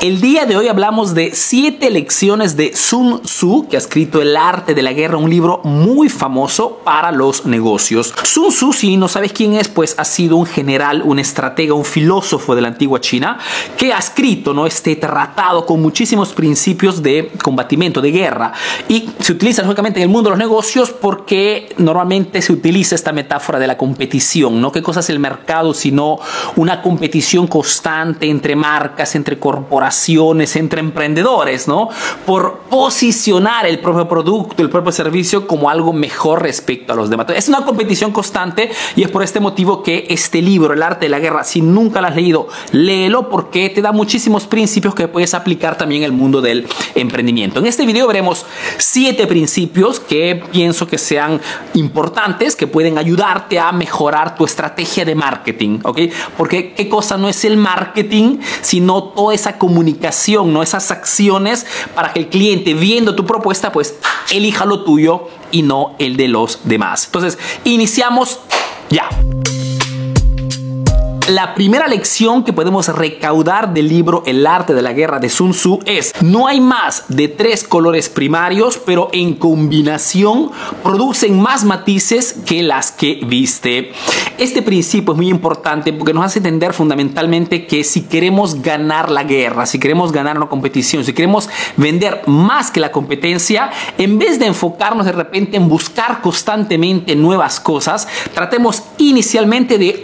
El día de hoy hablamos de siete lecciones de Sun Tzu, que ha escrito El arte de la guerra, un libro muy famoso para los negocios. Sun Tzu, si no sabes quién es, pues ha sido un general, un estratega, un filósofo de la antigua China, que ha escrito ¿no? este tratado con muchísimos principios de combatimiento, de guerra. Y se utiliza lógicamente en el mundo de los negocios porque normalmente se utiliza esta metáfora de la competición, ¿no? ¿Qué cosa es el mercado sino una competición constante entre marcas, entre corporaciones? Entre emprendedores, ¿no? Por posicionar el propio producto, el propio servicio como algo mejor respecto a los demás. Es una competición constante y es por este motivo que este libro, El arte de la guerra, si nunca lo has leído, léelo porque te da muchísimos principios que puedes aplicar también en el mundo del emprendimiento. En este video veremos siete principios que pienso que sean importantes, que pueden ayudarte a mejorar tu estrategia de marketing, ¿ok? Porque qué cosa no es el marketing, sino toda esa comunicación comunicación, no esas acciones para que el cliente viendo tu propuesta pues elija lo tuyo y no el de los demás. Entonces, iniciamos ya. La primera lección que podemos recaudar del libro El arte de la guerra de Sun Tzu es, no hay más de tres colores primarios, pero en combinación producen más matices que las que viste. Este principio es muy importante porque nos hace entender fundamentalmente que si queremos ganar la guerra, si queremos ganar una competición, si queremos vender más que la competencia, en vez de enfocarnos de repente en buscar constantemente nuevas cosas, tratemos inicialmente de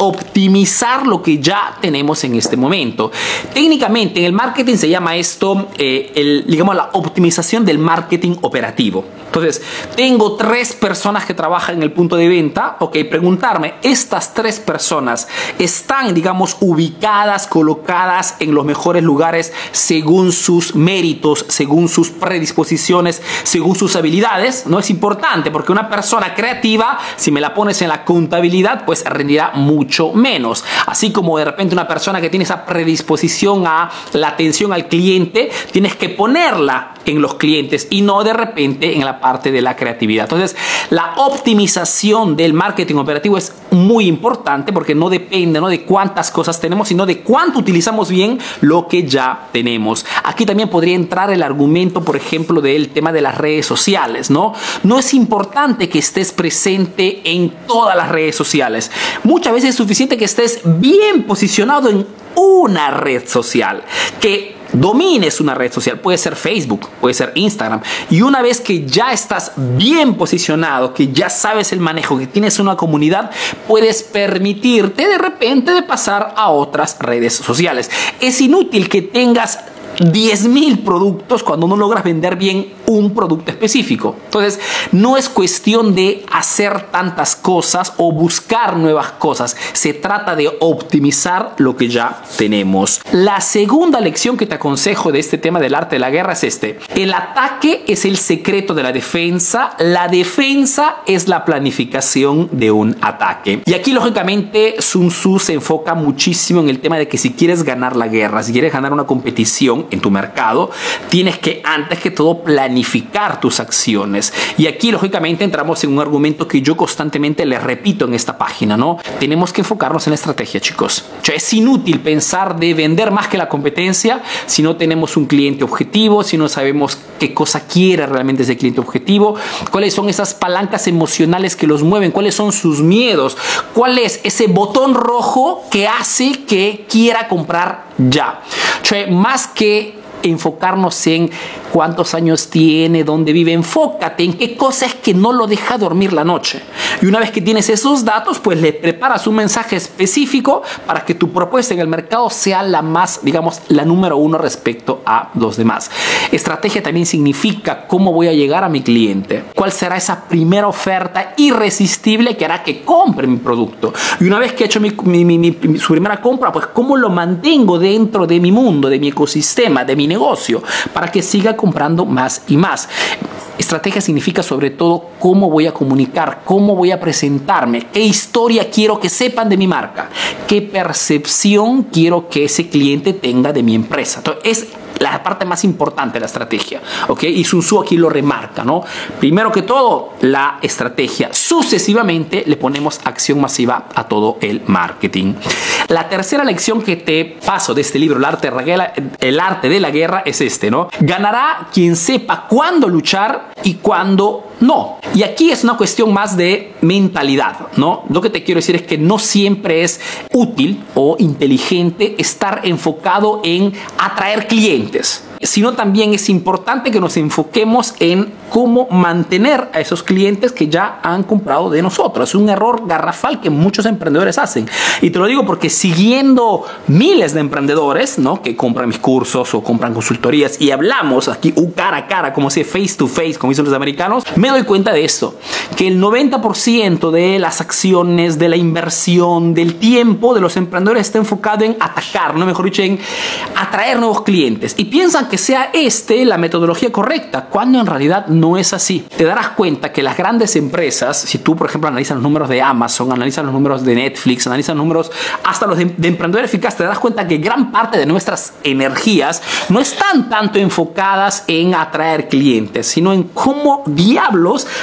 que ya tenemos en este momento. Técnicamente en el marketing se llama esto, eh, el, digamos, la optimización del marketing operativo. Entonces, tengo tres personas que trabajan en el punto de venta, ok, preguntarme, estas tres personas están, digamos, ubicadas, colocadas en los mejores lugares según sus méritos, según sus predisposiciones, según sus habilidades, no es importante porque una persona creativa, si me la pones en la contabilidad, pues rendirá mucho menos. Como de repente una persona que tiene esa predisposición a la atención al cliente, tienes que ponerla en los clientes y no de repente en la parte de la creatividad. Entonces, la optimización del marketing operativo es muy importante porque no depende ¿no? de cuántas cosas tenemos, sino de cuánto utilizamos bien lo que ya tenemos. Aquí también podría entrar el argumento, por ejemplo, del tema de las redes sociales, ¿no? No es importante que estés presente en todas las redes sociales. Muchas veces es suficiente que estés bien posicionado en una red social, que domines una red social, puede ser Facebook, puede ser Instagram, y una vez que ya estás bien posicionado, que ya sabes el manejo, que tienes una comunidad, puedes permitirte de repente de pasar a otras redes sociales. Es inútil que tengas 10.000 productos cuando no logras vender bien un producto específico. Entonces, no es cuestión de hacer tantas cosas o buscar nuevas cosas. Se trata de optimizar lo que ya tenemos. La segunda lección que te aconsejo de este tema del arte de la guerra es este. El ataque es el secreto de la defensa. La defensa es la planificación de un ataque. Y aquí, lógicamente, Sun Tzu se enfoca muchísimo en el tema de que si quieres ganar la guerra, si quieres ganar una competición en tu mercado, tienes que antes que todo planificar tus acciones. Y aquí, lógicamente, entramos en un argumento que yo constantemente le repito en esta página, ¿no? Tenemos que enfocarnos en la estrategia, chicos. es inútil pensar de vender más que la competencia si no tenemos un cliente objetivo, si no sabemos qué cosa quiere realmente ese cliente objetivo, cuáles son esas palancas emocionales que los mueven, cuáles son sus miedos, cuál es ese botón rojo que hace que quiera comprar ya. más que enfocarnos en cuántos años tiene, dónde vive, enfócate en qué cosa es que no lo deja dormir la noche. Y una vez que tienes esos datos, pues le preparas un mensaje específico para que tu propuesta en el mercado sea la más, digamos, la número uno respecto a los demás. Estrategia también significa cómo voy a llegar a mi cliente, cuál será esa primera oferta irresistible que hará que compre mi producto. Y una vez que he hecho su primera compra, pues cómo lo mantengo dentro de mi mundo, de mi ecosistema, de mi negocio, para que siga comprando más y más. Estrategia significa sobre todo cómo voy a comunicar, cómo voy a presentarme, qué historia quiero que sepan de mi marca, qué percepción quiero que ese cliente tenga de mi empresa. Entonces, es la parte más importante de la estrategia, ¿ok? Y Sun aquí lo remarca, ¿no? Primero que todo, la estrategia. Sucesivamente le ponemos acción masiva a todo el marketing. La tercera lección que te paso de este libro, El arte, el arte de la guerra, es este, ¿no? Ganará quien sepa cuándo luchar y cuándo no. Y aquí es una cuestión más de mentalidad, ¿no? Lo que te quiero decir es que no siempre es útil o inteligente estar enfocado en atraer clientes sino también es importante que nos enfoquemos en cómo mantener a esos clientes que ya han comprado de nosotros. Es un error garrafal que muchos emprendedores hacen. Y te lo digo porque siguiendo miles de emprendedores, ¿no? Que compran mis cursos o compran consultorías y hablamos aquí cara a cara, como si face to face, como dicen los americanos, me doy cuenta de esto, que el 90% de las acciones, de la inversión, del tiempo de los emprendedores está enfocado en atacar, no mejor dicho, en atraer nuevos clientes. Y piensan que sea este la metodología correcta, cuando en realidad no es así. Te darás cuenta que las grandes empresas, si tú por ejemplo analizas los números de Amazon, analizas los números de Netflix, analizas los números hasta los de, de emprendedor eficaz, te darás cuenta que gran parte de nuestras energías no están tanto enfocadas en atraer clientes, sino en cómo diablos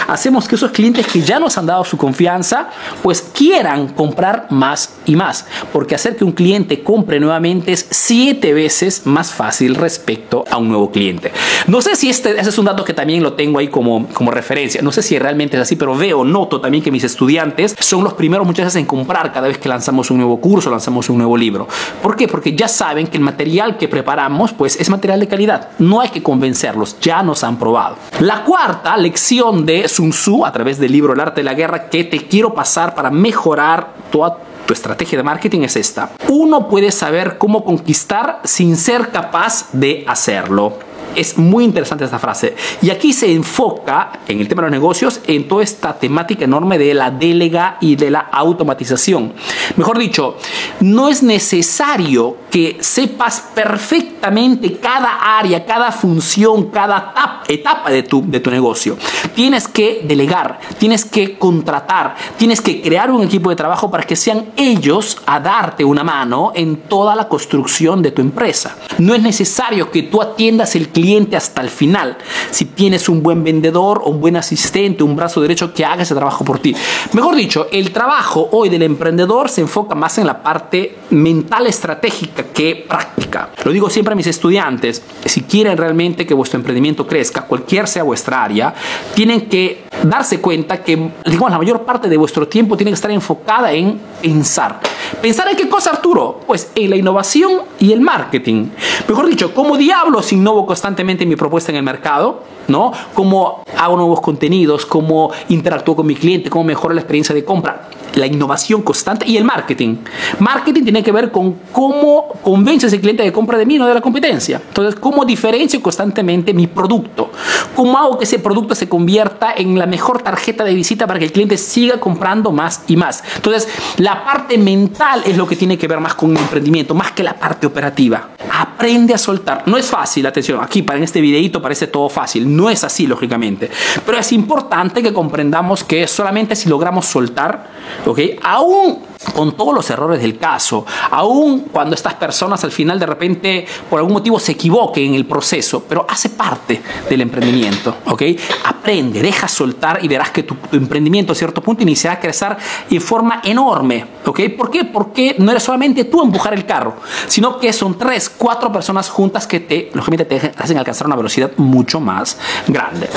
hacemos que esos clientes que ya nos han dado su confianza, pues quieran comprar más y más. Porque hacer que un cliente compre nuevamente es siete veces más fácil respecto a un nuevo cliente. No sé si este, ese es un dato que también lo tengo ahí como, como referencia. No sé si realmente es así, pero veo, noto también que mis estudiantes son los primeros muchas veces en comprar cada vez que lanzamos un nuevo curso, lanzamos un nuevo libro. ¿Por qué? Porque ya saben que el material que preparamos pues es material de calidad. No hay que convencerlos, ya nos han probado. La cuarta lección de Sun Tzu a través del libro El arte de la guerra que te quiero pasar para mejorar tu estrategia de marketing es esta. Uno puede saber cómo conquistar sin ser capaz de hacerlo. Es muy interesante esta frase. Y aquí se enfoca en el tema de los negocios en toda esta temática enorme de la delega y de la automatización. Mejor dicho, no es necesario que sepas perfectamente cada área, cada función, cada etapa de tu, de tu negocio. Tienes que delegar, tienes que contratar, tienes que crear un equipo de trabajo para que sean ellos a darte una mano en toda la construcción de tu empresa. No es necesario que tú atiendas el cliente hasta el final. Si tienes un buen vendedor un buen asistente, un brazo derecho que haga ese trabajo por ti. Mejor dicho, el trabajo hoy del emprendedor se enfoca más en la parte mental estratégica que práctica. Lo digo siempre a mis estudiantes, si quieren realmente que vuestro emprendimiento crezca, cualquier sea vuestra área, tienen que darse cuenta que, digamos, la mayor parte de vuestro tiempo tiene que estar enfocada en pensar. ¿Pensar en qué cosa, Arturo? Pues en la innovación y el marketing. Mejor dicho, ¿cómo diablos innovo constantemente mi propuesta en el mercado? ¿No? ¿Cómo hago nuevos contenidos? ¿Cómo interactúo con mi cliente? ¿Cómo mejoro la experiencia de compra? La innovación constante y el marketing. Marketing tiene que ver con cómo convence a ese cliente de compra de mí, no de la competencia. Entonces, cómo diferencio constantemente mi producto. Cómo hago que ese producto se convierta en la mejor tarjeta de visita para que el cliente siga comprando más y más. Entonces, la parte mental es lo que tiene que ver más con el emprendimiento, más que la parte operativa. Aprende a soltar. No es fácil, atención, aquí para en este videito parece todo fácil. No es así, lógicamente. Pero es importante que comprendamos que solamente si logramos soltar, ¿ok? Aún con todos los errores del caso, aún cuando estas personas al final de repente por algún motivo se equivoquen en el proceso, pero hace parte del emprendimiento, ¿ok? Aprende, deja soltar y verás que tu, emprendimiento a cierto punto iniciará a crecer en forma enorme, ¿ok? ¿Por qué? Porque no eres solamente tú empujar el carro, sino que son tres, cuatro personas juntas que te, lógicamente, te hacen alcanzar una velocidad mucho más grande.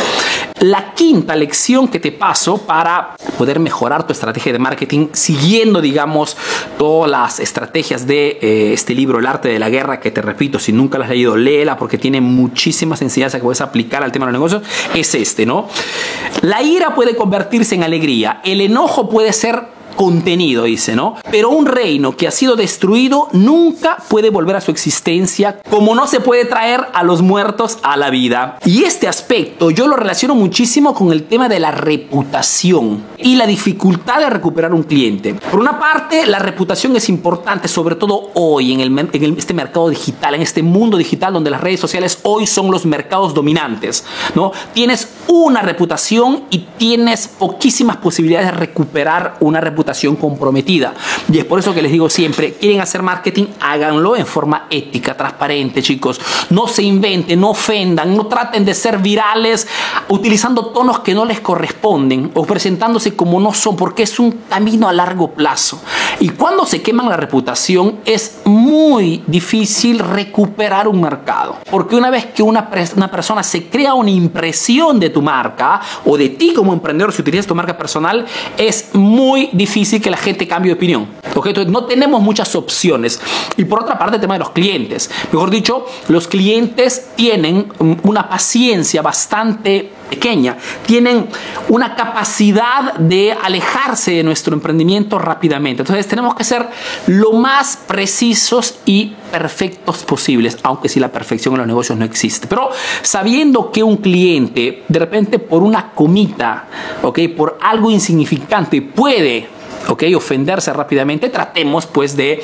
La quinta lección que te paso para poder mejorar tu estrategia de marketing siguiendo, digamos, todas las estrategias de eh, este libro, El arte de la guerra, que te repito, si nunca la has leído, léela porque tiene muchísimas enseñanzas que puedes aplicar al tema de los negocios, es este, ¿no? La ira puede convertirse en alegría, el enojo puede ser contenido, dice, ¿no? Pero un reino que ha sido destruido nunca puede volver a su existencia, como no se puede traer a los muertos a la vida. Y este aspecto yo lo relaciono muchísimo con el tema de la reputación y la dificultad de recuperar un cliente. Por una parte, la reputación es importante, sobre todo hoy en, el, en este mercado digital, en este mundo digital donde las redes sociales hoy son los mercados dominantes, ¿no? Tienes una reputación y tienes poquísimas posibilidades de recuperar una reputación comprometida. Y es por eso que les digo siempre, quieren hacer marketing, háganlo en forma ética, transparente, chicos. No se inventen, no ofendan, no traten de ser virales utilizando tonos que no les corresponden o presentándose como no son, porque es un camino a largo plazo. Y cuando se queman la reputación es muy difícil recuperar un mercado. Porque una vez que una, una persona se crea una impresión de tu marca o de ti como emprendedor si utilizas tu marca personal, es muy difícil que la gente cambie de opinión. Entonces no tenemos muchas opciones. Y por otra parte, el tema de los clientes. Mejor dicho, los clientes tienen una paciencia bastante pequeña, tienen una capacidad de alejarse de nuestro emprendimiento rápidamente. Entonces tenemos que ser lo más precisos y perfectos posibles, aunque si la perfección en los negocios no existe. Pero sabiendo que un cliente de repente por una comita, ¿ok? por algo insignificante puede ¿ok? Ofenderse rápidamente, tratemos pues de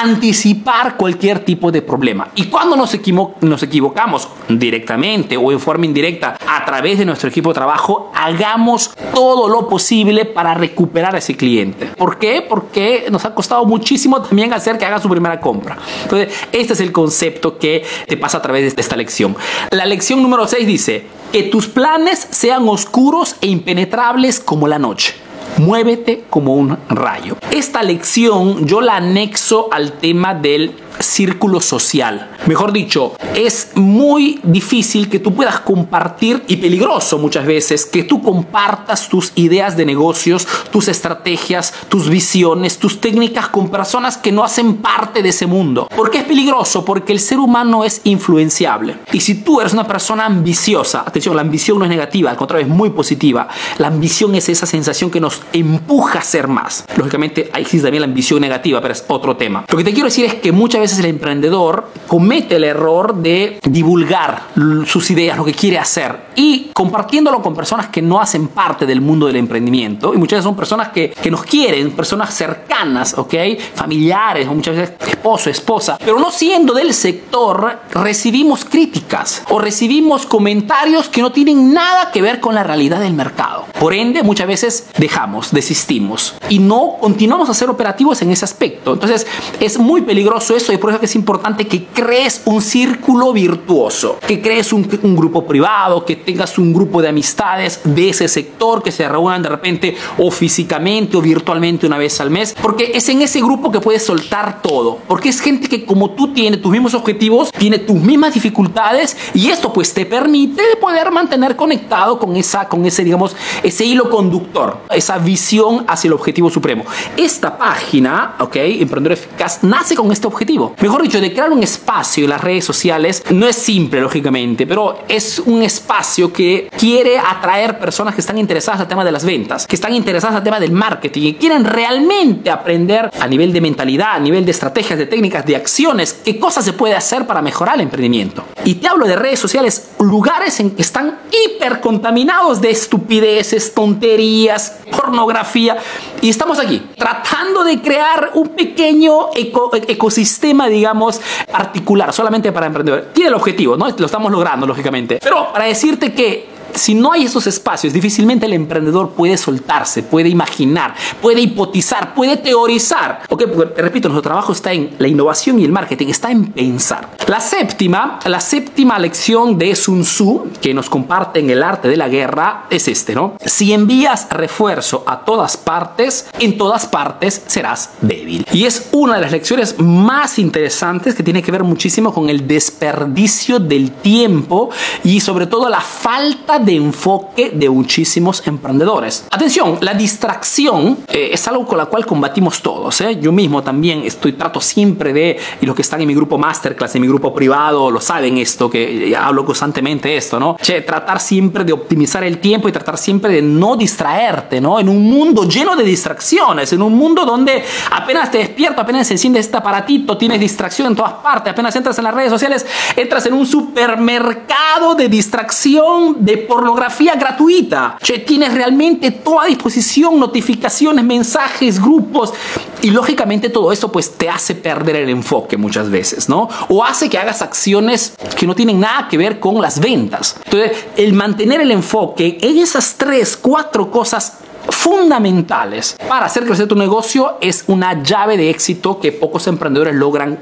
anticipar cualquier tipo de problema. Y cuando nos, nos equivocamos directamente o en forma indirecta a través de nuestro equipo de trabajo, hagamos todo lo posible para recuperar a ese cliente. ¿Por qué? Porque nos ha costado muchísimo también hacer que haga su primera compra. Entonces, este es el concepto que te pasa a través de esta lección. La lección número 6 dice, que tus planes sean oscuros e impenetrables como la noche. Muévete como un rayo. Esta lección yo la anexo al tema del círculo social. Mejor dicho, es muy difícil que tú puedas compartir y peligroso muchas veces que tú compartas tus ideas de negocios, tus estrategias, tus visiones, tus técnicas con personas que no hacen parte de ese mundo. ¿Por qué es peligroso? Porque el ser humano es influenciable. Y si tú eres una persona ambiciosa, atención, la ambición no es negativa, al contrario, es muy positiva. La ambición es esa sensación que nos empuja a ser más. Lógicamente, existe también la ambición negativa, pero es otro tema. Lo que te quiero decir es que muchas veces el emprendedor comete el error de divulgar sus ideas, lo que quiere hacer y compartiéndolo con personas que no hacen parte del mundo del emprendimiento y muchas veces personas que, que nos quieren, personas cercanas, ¿ok? Familiares o muchas veces esposo, esposa, pero no siendo del sector, recibimos críticas o recibimos comentarios que no tienen nada que ver con la realidad del mercado. Por ende, muchas veces dejamos, desistimos y no continuamos a ser operativos en ese aspecto. Entonces, es muy peligroso eso y por eso es importante que crees un círculo virtuoso, que crees un, un grupo privado, que tengas un grupo de amistades de ese sector, que se reúnan de repente o físicamente o virtualmente una vez al mes, porque es en ese grupo que puedes soltar todo, porque es gente que como tú tiene tus mismos objetivos, tiene tus mismas dificultades y esto pues te permite poder mantener conectado con esa, con ese, digamos, ese hilo conductor, esa visión hacia el objetivo supremo. Esta página, ok, Emprendedor Eficaz, nace con este objetivo. Mejor dicho, de crear un espacio en las redes sociales no es simple, lógicamente, pero es un espacio que quiere atraer personas que están interesadas al tema de las ventas, que están interesadas al tema del marketing y quieren realmente aprender a nivel de mentalidad, a nivel de estrategias, de técnicas, de acciones, qué cosas se puede hacer para mejorar el emprendimiento. Y te hablo de redes sociales, lugares en que están hiper contaminados de estupideces, tonterías, pornografía. Y estamos aquí tratando de crear un pequeño ecosistema, digamos, particular, solamente para emprendedores. Tiene el objetivo, ¿no? Lo estamos logrando, lógicamente. Pero para decirte que si no hay esos espacios, difícilmente el emprendedor puede soltarse, puede imaginar, puede hipotizar, puede teorizar. Ok, porque repito, nuestro trabajo está en la innovación y el marketing, está en pensar. La séptima, la séptima lección de Sun Tzu que nos comparte en el arte de la guerra es este, ¿no? Si envías refuerzo a todas partes, en todas partes serás débil. Y es una de las lecciones más interesantes que tiene que ver muchísimo con el desperdicio del tiempo y sobre todo la falta de enfoque de muchísimos emprendedores. Atención, la distracción eh, es algo con la cual combatimos todos. ¿eh? Yo mismo también estoy trato siempre de, y los que están en mi grupo masterclass, en mi grupo privado, lo saben esto, que hablo constantemente esto, ¿no? Che, tratar siempre de optimizar el tiempo y tratar siempre de no distraerte, ¿no? En un mundo lleno de distracciones, en un mundo donde apenas te despierto, apenas se enciende este aparatito, tienes distracción en todas partes, apenas entras en las redes sociales, entras en un supermercado de distracción, de pornografía gratuita. Che, tienes realmente toda disposición, notificaciones, mensajes, grupos. Y lógicamente todo esto pues te hace perder el enfoque muchas veces, ¿no? O hace que hagas acciones que no tienen nada que ver con las ventas. Entonces, el mantener el enfoque en esas tres, cuatro cosas fundamentales para hacer crecer tu negocio es una llave de éxito que pocos emprendedores logran,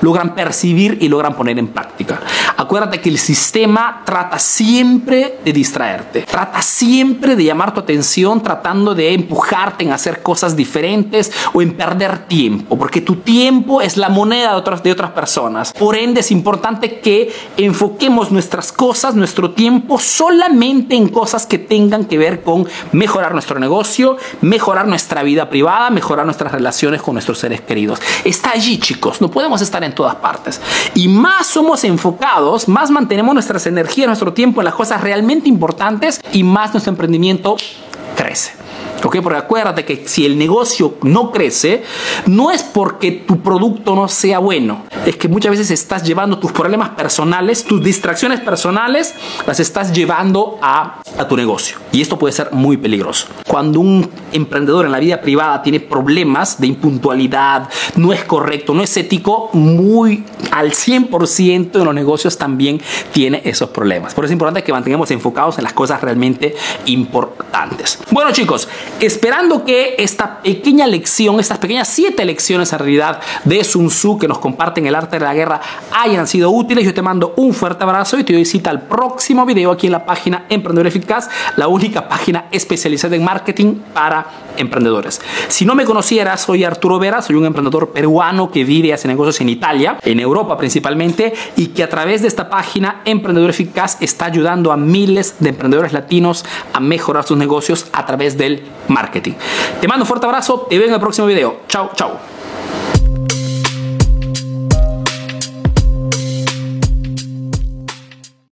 logran percibir y logran poner en práctica. Acuérdate que el sistema trata siempre de distraerte, trata siempre de llamar tu atención tratando de empujarte en hacer cosas diferentes o en perder tiempo, porque tu tiempo es la moneda de otras, de otras personas. Por ende es importante que enfoquemos nuestras cosas, nuestro tiempo solamente en cosas que tengan que ver con mejorar nuestro negocio, mejorar nuestra vida privada, mejorar nuestras relaciones con nuestros seres queridos. Está allí, chicos. No podemos estar en todas partes. Y más somos enfocados, más mantenemos nuestras energías, nuestro tiempo en las cosas realmente importantes y más nuestro emprendimiento crece. ¿Ok? Porque acuérdate que si el negocio no crece, no es porque tu producto no sea bueno, es que muchas veces estás llevando tus problemas personales, tus distracciones personales, las estás llevando a, a tu negocio. Y esto puede ser muy peligroso. Cuando un emprendedor en la vida privada tiene problemas de impuntualidad, no es correcto, no es ético, muy al 100% en los negocios también tiene esos problemas. Por eso es importante que mantengamos enfocados en las cosas realmente importantes. Bueno chicos, esperando que esta pequeña lección, estas pequeñas siete lecciones en realidad de Sun Tzu que nos comparten el arte de la guerra hayan sido útiles. Yo te mando un fuerte abrazo y te doy cita al próximo video aquí en la página Emprendedor Eficaz, la única página especializada en marketing para emprendedores. Si no me conocieras, soy Arturo Vera, soy un emprendedor peruano que vive y hace negocios en Italia, en Europa principalmente, y que a través de esta página Emprendedor Eficaz está ayudando a miles de emprendedores latinos a mejorar sus negocios a través del marketing. Te mando un fuerte abrazo, te veo en el próximo video. Chao, chao.